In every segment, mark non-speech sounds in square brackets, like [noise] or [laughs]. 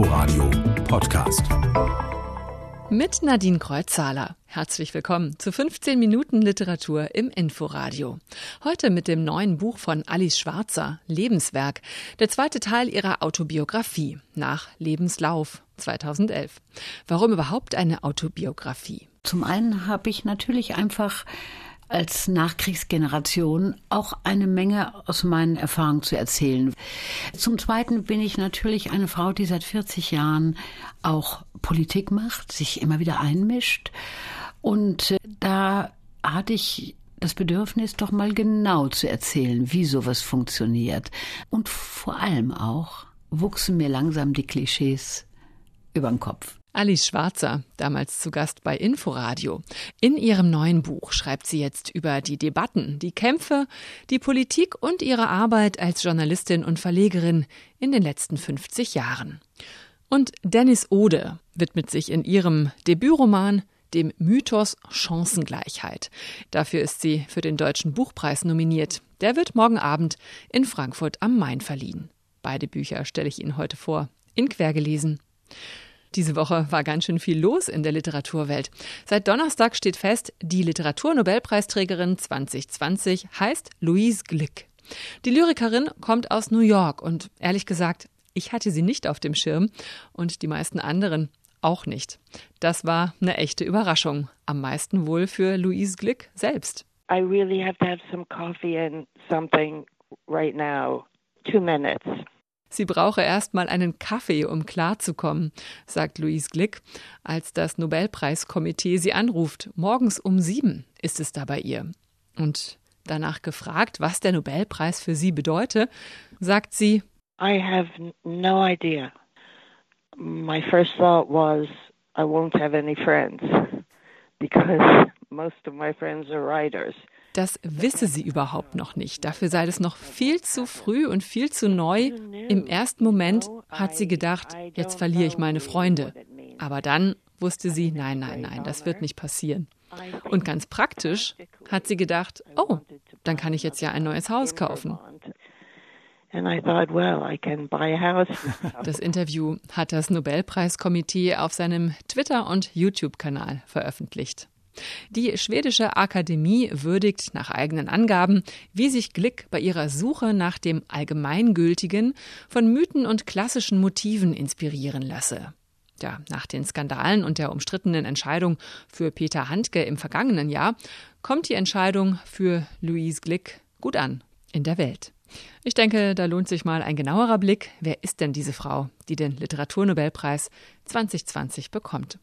Inforadio Podcast. Mit Nadine Kreuzzahler. Herzlich willkommen zu 15 Minuten Literatur im Inforadio. Heute mit dem neuen Buch von Alice Schwarzer, Lebenswerk, der zweite Teil ihrer Autobiografie nach Lebenslauf 2011. Warum überhaupt eine Autobiografie? Zum einen habe ich natürlich einfach als Nachkriegsgeneration auch eine Menge aus meinen Erfahrungen zu erzählen. Zum Zweiten bin ich natürlich eine Frau, die seit 40 Jahren auch Politik macht, sich immer wieder einmischt. Und äh, da hatte ich das Bedürfnis, doch mal genau zu erzählen, wie sowas funktioniert. Und vor allem auch wuchsen mir langsam die Klischees über den Kopf. Alice Schwarzer, damals zu Gast bei Inforadio. In ihrem neuen Buch schreibt sie jetzt über die Debatten, die Kämpfe, die Politik und ihre Arbeit als Journalistin und Verlegerin in den letzten 50 Jahren. Und Dennis Ode widmet sich in ihrem Debütroman dem Mythos Chancengleichheit. Dafür ist sie für den Deutschen Buchpreis nominiert. Der wird morgen Abend in Frankfurt am Main verliehen. Beide Bücher stelle ich Ihnen heute vor, in Quergelesen. Diese Woche war ganz schön viel los in der Literaturwelt. Seit Donnerstag steht fest, die Literaturnobelpreisträgerin 2020 heißt Louise Glick. Die Lyrikerin kommt aus New York und ehrlich gesagt, ich hatte sie nicht auf dem Schirm und die meisten anderen auch nicht. Das war eine echte Überraschung, am meisten wohl für Louise Glick selbst. I really have to have some coffee and something right now. Two minutes. Sie brauche erst mal einen Kaffee, um klarzukommen, sagt Louise Glick, als das Nobelpreiskomitee sie anruft. Morgens um sieben ist es da bei ihr. Und danach gefragt, was der Nobelpreis für sie bedeute, sagt sie, I have no idea. My first thought was, I won't have any friends [laughs] because most of my friends are writers. Das wisse sie überhaupt noch nicht. Dafür sei es noch viel zu früh und viel zu neu. Im ersten Moment hat sie gedacht, jetzt verliere ich meine Freunde. Aber dann wusste sie, nein, nein, nein, das wird nicht passieren. Und ganz praktisch hat sie gedacht, oh, dann kann ich jetzt ja ein neues Haus kaufen. Das Interview hat das Nobelpreiskomitee auf seinem Twitter- und YouTube-Kanal veröffentlicht. Die schwedische Akademie würdigt nach eigenen Angaben, wie sich Glick bei ihrer Suche nach dem Allgemeingültigen von Mythen und klassischen Motiven inspirieren lasse. Ja, nach den Skandalen und der umstrittenen Entscheidung für Peter Handke im vergangenen Jahr kommt die Entscheidung für Louise Glick gut an in der Welt. Ich denke, da lohnt sich mal ein genauerer Blick. Wer ist denn diese Frau, die den Literaturnobelpreis 2020 bekommt?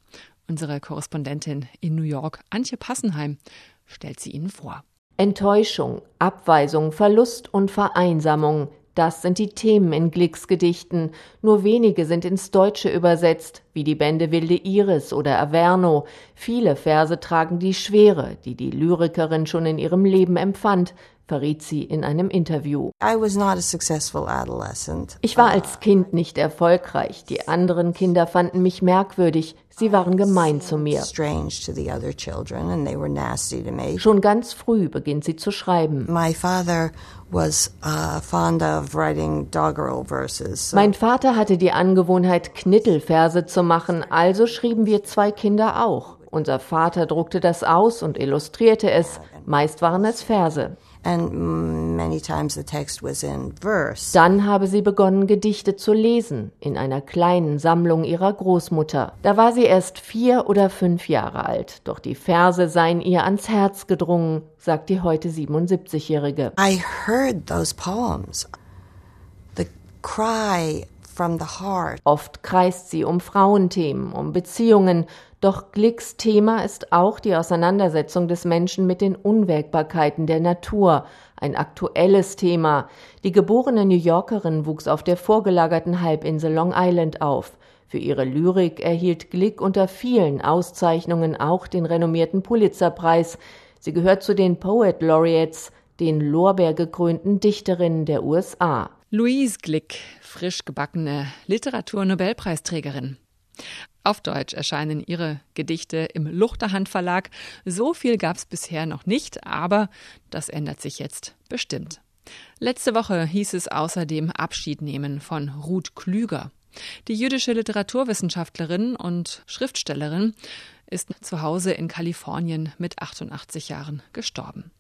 Unsere Korrespondentin in New York, Antje Passenheim, stellt sie Ihnen vor. Enttäuschung, Abweisung, Verlust und Vereinsamung, das sind die Themen in Glicks Gedichten. Nur wenige sind ins Deutsche übersetzt, wie die Bände Wilde Iris oder Averno. Viele Verse tragen die Schwere, die die Lyrikerin schon in ihrem Leben empfand, verriet sie in einem Interview. Ich war als Kind nicht erfolgreich. Die anderen Kinder fanden mich merkwürdig. Sie waren gemein zu mir. Schon ganz früh beginnt sie zu schreiben. Uh, mein Vater hatte die Angewohnheit, Knittelverse zu machen, also schrieben wir zwei Kinder auch. Unser Vater druckte das aus und illustrierte es. Meist waren es Verse. Dann habe sie begonnen, Gedichte zu lesen in einer kleinen Sammlung ihrer Großmutter. Da war sie erst vier oder fünf Jahre alt, doch die Verse seien ihr ans Herz gedrungen, sagt die heute 77-Jährige. I heard those poems. The cry Oft kreist sie um Frauenthemen, um Beziehungen, doch Glicks Thema ist auch die Auseinandersetzung des Menschen mit den Unwägbarkeiten der Natur, ein aktuelles Thema. Die geborene New Yorkerin wuchs auf der vorgelagerten Halbinsel Long Island auf. Für ihre Lyrik erhielt Glick unter vielen Auszeichnungen auch den renommierten Pulitzerpreis. Sie gehört zu den Poet Laureates, den lorbeergekrönten Dichterinnen der USA. Louise Glick, frisch gebackene Literaturnobelpreisträgerin. Auf Deutsch erscheinen ihre Gedichte im Luchterhand Verlag. So viel gab es bisher noch nicht, aber das ändert sich jetzt bestimmt. Letzte Woche hieß es außerdem Abschied nehmen von Ruth Klüger. Die jüdische Literaturwissenschaftlerin und Schriftstellerin ist zu Hause in Kalifornien mit 88 Jahren gestorben.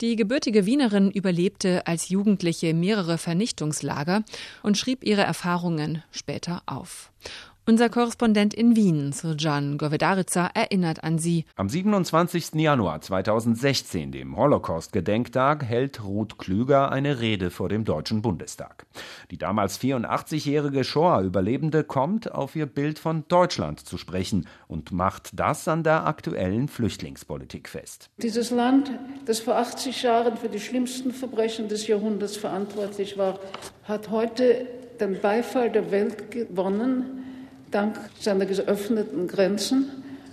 Die gebürtige Wienerin überlebte als Jugendliche mehrere Vernichtungslager und schrieb ihre Erfahrungen später auf. Unser Korrespondent in Wien, Surjan Govedarica, erinnert an sie. Am 27. Januar 2016, dem Holocaust-Gedenktag, hält Ruth Klüger eine Rede vor dem Deutschen Bundestag. Die damals 84-jährige Shoah-Überlebende kommt auf ihr Bild von Deutschland zu sprechen und macht das an der aktuellen Flüchtlingspolitik fest. Dieses Land, das vor 80 Jahren für die schlimmsten Verbrechen des Jahrhunderts verantwortlich war, hat heute den Beifall der Welt gewonnen dank seiner geöffneten Grenzen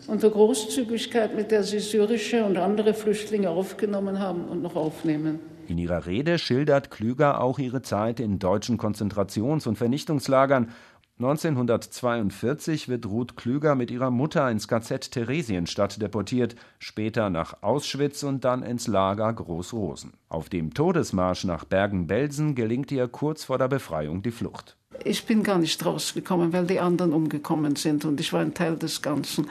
und der Großzügigkeit, mit der sie syrische und andere Flüchtlinge aufgenommen haben und noch aufnehmen. In ihrer Rede schildert Klüger auch ihre Zeit in deutschen Konzentrations- und Vernichtungslagern. 1942 wird Ruth Klüger mit ihrer Mutter ins KZ Theresienstadt deportiert, später nach Auschwitz und dann ins Lager Großrosen. Auf dem Todesmarsch nach Bergen-Belsen gelingt ihr kurz vor der Befreiung die Flucht. Ich bin gar nicht rausgekommen, weil die anderen umgekommen sind und ich war ein Teil des Ganzen.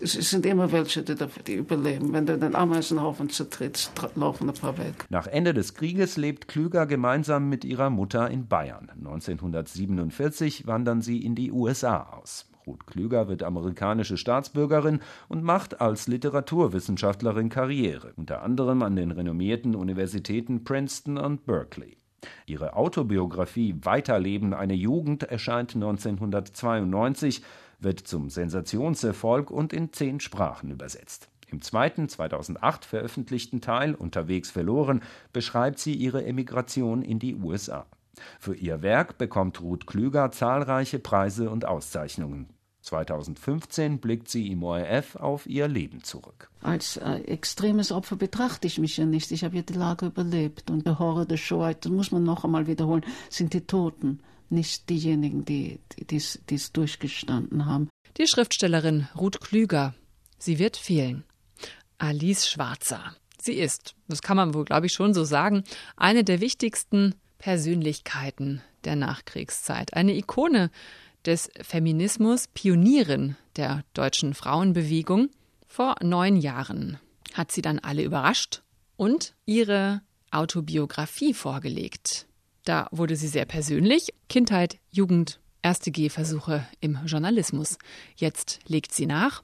Es sind immer welche, die, die überleben. Wenn du den Ameisenhaufen zertrittst, laufen ein paar weg. Nach Ende des Krieges lebt Klüger gemeinsam mit ihrer Mutter in Bayern. 1947 wandern sie in die USA aus. Ruth Klüger wird amerikanische Staatsbürgerin und macht als Literaturwissenschaftlerin Karriere, unter anderem an den renommierten Universitäten Princeton und Berkeley. Ihre Autobiografie Weiterleben eine Jugend erscheint 1992, wird zum Sensationserfolg und in zehn Sprachen übersetzt. Im zweiten 2008 veröffentlichten Teil Unterwegs verloren beschreibt sie ihre Emigration in die USA. Für ihr Werk bekommt Ruth Klüger zahlreiche Preise und Auszeichnungen. 2015 blickt sie im ORF auf ihr Leben zurück. Als äh, extremes Opfer betrachte ich mich ja nicht. Ich habe ja die Lage überlebt. Und der Horror der Shoah, das muss man noch einmal wiederholen, sind die Toten, nicht diejenigen, die es durchgestanden haben. Die Schriftstellerin Ruth Klüger. Sie wird fehlen. Alice Schwarzer. Sie ist, das kann man wohl, glaube ich, schon so sagen, eine der wichtigsten Persönlichkeiten der Nachkriegszeit. Eine Ikone des Feminismus, Pionierin der deutschen Frauenbewegung. Vor neun Jahren hat sie dann alle überrascht und ihre Autobiografie vorgelegt. Da wurde sie sehr persönlich. Kindheit, Jugend, erste Gehversuche im Journalismus. Jetzt legt sie nach.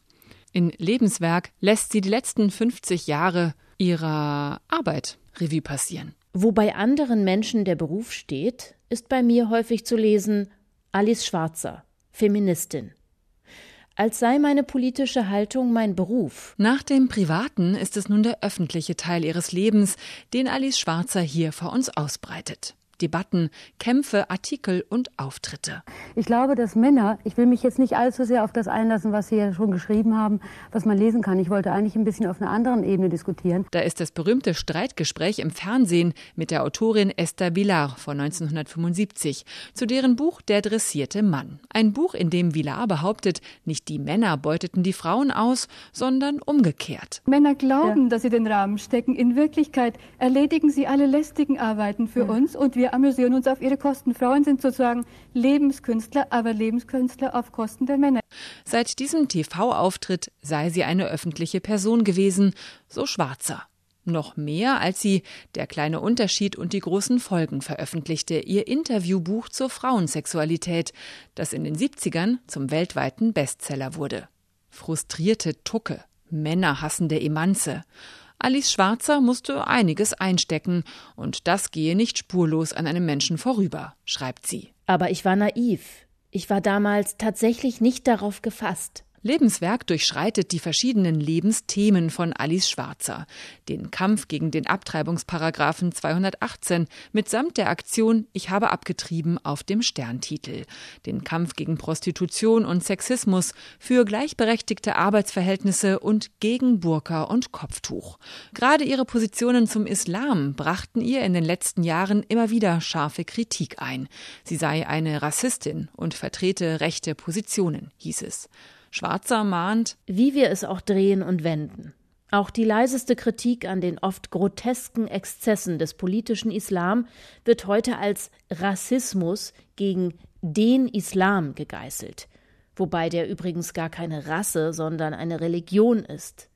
In Lebenswerk lässt sie die letzten 50 Jahre ihrer Arbeit Revue passieren. Wo bei anderen Menschen der Beruf steht, ist bei mir häufig zu lesen Alice Schwarzer, Feministin. Als sei meine politische Haltung mein Beruf. Nach dem Privaten ist es nun der öffentliche Teil ihres Lebens, den Alice Schwarzer hier vor uns ausbreitet. Debatten, Kämpfe, Artikel und Auftritte. Ich glaube, dass Männer, ich will mich jetzt nicht allzu sehr auf das einlassen, was Sie ja schon geschrieben haben, was man lesen kann. Ich wollte eigentlich ein bisschen auf einer anderen Ebene diskutieren. Da ist das berühmte Streitgespräch im Fernsehen mit der Autorin Esther Villar von 1975, zu deren Buch Der dressierte Mann. Ein Buch, in dem Villar behauptet, nicht die Männer beuteten die Frauen aus, sondern umgekehrt. Männer glauben, ja. dass sie den Rahmen stecken. In Wirklichkeit erledigen sie alle lästigen Arbeiten für ja. uns und wir wir amüsieren uns auf ihre Kosten. Frauen sind sozusagen Lebenskünstler, aber Lebenskünstler auf Kosten der Männer. Seit diesem TV-Auftritt sei sie eine öffentliche Person gewesen, so Schwarzer. Noch mehr, als sie Der kleine Unterschied und die großen Folgen veröffentlichte, ihr Interviewbuch zur Frauensexualität, das in den 70ern zum weltweiten Bestseller wurde. Frustrierte Tucke, männerhassende Emanze. Alice Schwarzer musste einiges einstecken, und das gehe nicht spurlos an einem Menschen vorüber, schreibt sie. Aber ich war naiv. Ich war damals tatsächlich nicht darauf gefasst. Lebenswerk durchschreitet die verschiedenen Lebensthemen von Alice Schwarzer. Den Kampf gegen den Abtreibungsparagraphen 218 mitsamt der Aktion Ich habe abgetrieben auf dem Sterntitel. Den Kampf gegen Prostitution und Sexismus, für gleichberechtigte Arbeitsverhältnisse und gegen Burka und Kopftuch. Gerade ihre Positionen zum Islam brachten ihr in den letzten Jahren immer wieder scharfe Kritik ein. Sie sei eine Rassistin und vertrete rechte Positionen, hieß es. Schwarzer mahnt, wie wir es auch drehen und wenden. Auch die leiseste Kritik an den oft grotesken Exzessen des politischen Islam wird heute als Rassismus gegen den Islam gegeißelt, wobei der übrigens gar keine Rasse, sondern eine Religion ist.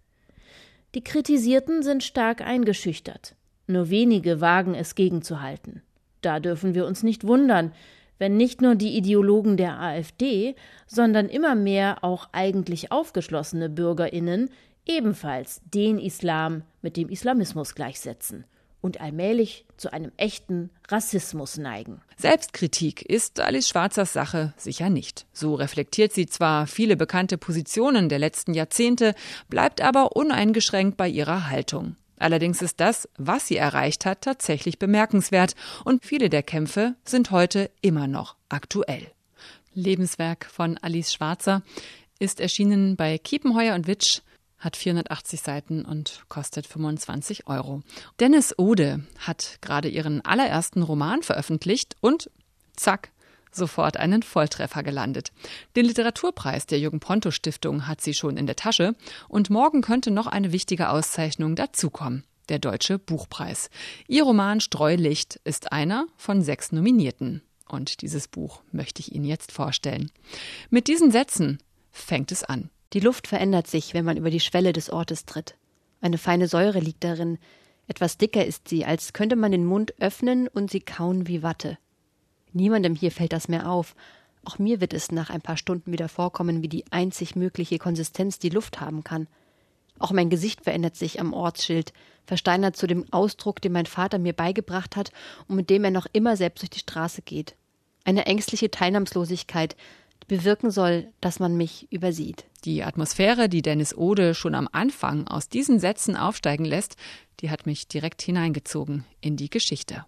Die Kritisierten sind stark eingeschüchtert. Nur wenige wagen es gegenzuhalten. Da dürfen wir uns nicht wundern, wenn nicht nur die Ideologen der AfD, sondern immer mehr auch eigentlich aufgeschlossene Bürgerinnen ebenfalls den Islam mit dem Islamismus gleichsetzen und allmählich zu einem echten Rassismus neigen. Selbstkritik ist Alice Schwarzers Sache sicher nicht. So reflektiert sie zwar viele bekannte Positionen der letzten Jahrzehnte, bleibt aber uneingeschränkt bei ihrer Haltung. Allerdings ist das, was sie erreicht hat, tatsächlich bemerkenswert und viele der Kämpfe sind heute immer noch aktuell. Lebenswerk von Alice Schwarzer ist erschienen bei Kiepenheuer und Witsch, hat 480 Seiten und kostet 25 Euro. Dennis Ode hat gerade ihren allerersten Roman veröffentlicht und zack, sofort einen Volltreffer gelandet. Den Literaturpreis der Jürgen Ponto Stiftung hat sie schon in der Tasche und morgen könnte noch eine wichtige Auszeichnung dazukommen. Der Deutsche Buchpreis. Ihr Roman Streulicht ist einer von sechs Nominierten. Und dieses Buch möchte ich Ihnen jetzt vorstellen. Mit diesen Sätzen fängt es an. Die Luft verändert sich, wenn man über die Schwelle des Ortes tritt. Eine feine Säure liegt darin. Etwas dicker ist sie, als könnte man den Mund öffnen und sie kauen wie Watte. Niemandem hier fällt das mehr auf. Auch mir wird es nach ein paar Stunden wieder vorkommen, wie die einzig mögliche Konsistenz die Luft haben kann. Auch mein Gesicht verändert sich am Ortsschild, versteinert zu dem Ausdruck, den mein Vater mir beigebracht hat und mit dem er noch immer selbst durch die Straße geht. Eine ängstliche Teilnahmslosigkeit, die bewirken soll, dass man mich übersieht. Die Atmosphäre, die Dennis Ode schon am Anfang aus diesen Sätzen aufsteigen lässt, die hat mich direkt hineingezogen in die Geschichte.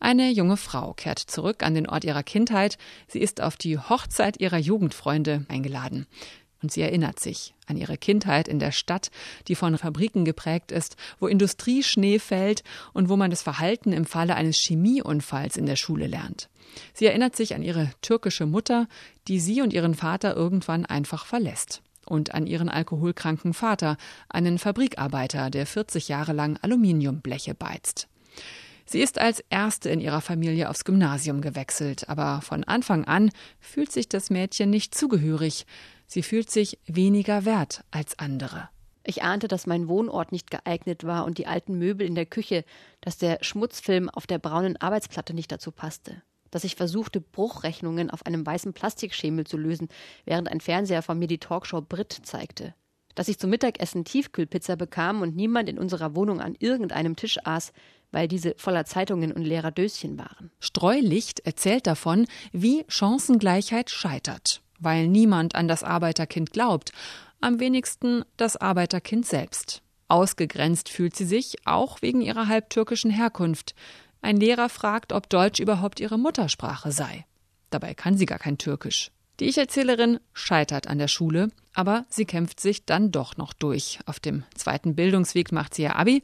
Eine junge Frau kehrt zurück an den Ort ihrer Kindheit. Sie ist auf die Hochzeit ihrer Jugendfreunde eingeladen. Und sie erinnert sich an ihre Kindheit in der Stadt, die von Fabriken geprägt ist, wo Industrieschnee fällt und wo man das Verhalten im Falle eines Chemieunfalls in der Schule lernt. Sie erinnert sich an ihre türkische Mutter, die sie und ihren Vater irgendwann einfach verlässt. Und an ihren alkoholkranken Vater, einen Fabrikarbeiter, der 40 Jahre lang Aluminiumbleche beizt. Sie ist als erste in ihrer Familie aufs Gymnasium gewechselt, aber von Anfang an fühlt sich das Mädchen nicht zugehörig. Sie fühlt sich weniger wert als andere. Ich ahnte, dass mein Wohnort nicht geeignet war und die alten Möbel in der Küche, dass der Schmutzfilm auf der braunen Arbeitsplatte nicht dazu passte. Dass ich versuchte, Bruchrechnungen auf einem weißen Plastikschemel zu lösen, während ein Fernseher von mir die Talkshow Brit zeigte. Dass ich zum Mittagessen Tiefkühlpizza bekam und niemand in unserer Wohnung an irgendeinem Tisch aß, weil diese voller Zeitungen und leerer Döschen waren. Streulicht erzählt davon, wie Chancengleichheit scheitert, weil niemand an das Arbeiterkind glaubt, am wenigsten das Arbeiterkind selbst. Ausgegrenzt fühlt sie sich, auch wegen ihrer halbtürkischen Herkunft. Ein Lehrer fragt, ob Deutsch überhaupt ihre Muttersprache sei. Dabei kann sie gar kein Türkisch. Die Ich-Erzählerin scheitert an der Schule, aber sie kämpft sich dann doch noch durch. Auf dem zweiten Bildungsweg macht sie ihr Abi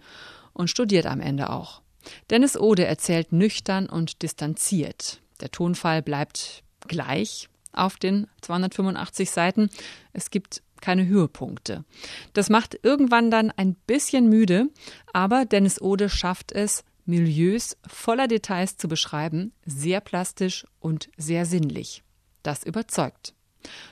und studiert am Ende auch. Dennis Ode erzählt nüchtern und distanziert. Der Tonfall bleibt gleich auf den 285 Seiten. Es gibt keine Höhepunkte. Das macht irgendwann dann ein bisschen müde, aber Dennis Ode schafft es, Milieus voller Details zu beschreiben, sehr plastisch und sehr sinnlich. Das überzeugt.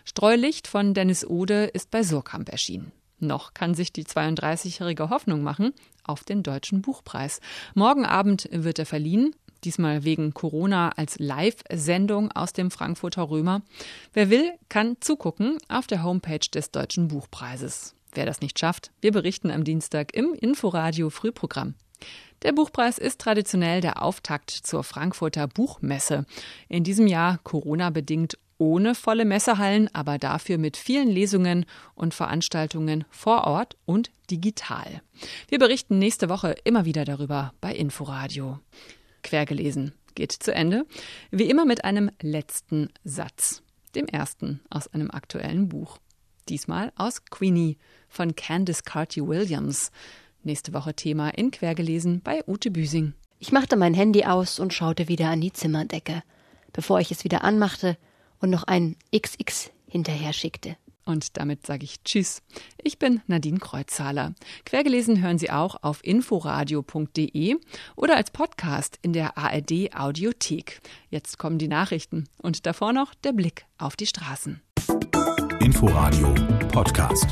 Streulicht von Dennis Ode ist bei Surkamp erschienen. Noch kann sich die 32-jährige Hoffnung machen auf den Deutschen Buchpreis. Morgen Abend wird er verliehen, diesmal wegen Corona als Live-Sendung aus dem Frankfurter Römer. Wer will, kann zugucken auf der Homepage des Deutschen Buchpreises. Wer das nicht schafft, wir berichten am Dienstag im Inforadio Frühprogramm. Der Buchpreis ist traditionell der Auftakt zur Frankfurter Buchmesse. In diesem Jahr Corona-bedingt ohne volle Messehallen, aber dafür mit vielen Lesungen und Veranstaltungen vor Ort und digital. Wir berichten nächste Woche immer wieder darüber bei Inforadio. Quergelesen geht zu Ende, wie immer mit einem letzten Satz, dem ersten aus einem aktuellen Buch. Diesmal aus Queenie von Candice Carty Williams. Nächste Woche Thema in Quergelesen bei Ute Büsing. Ich machte mein Handy aus und schaute wieder an die Zimmerdecke. Bevor ich es wieder anmachte, und noch ein XX hinterher schickte. Und damit sage ich Tschüss. Ich bin Nadine Kreuzhaler. Quergelesen hören Sie auch auf inforadio.de oder als Podcast in der ARD Audiothek. Jetzt kommen die Nachrichten und davor noch der Blick auf die Straßen. Inforadio Podcast.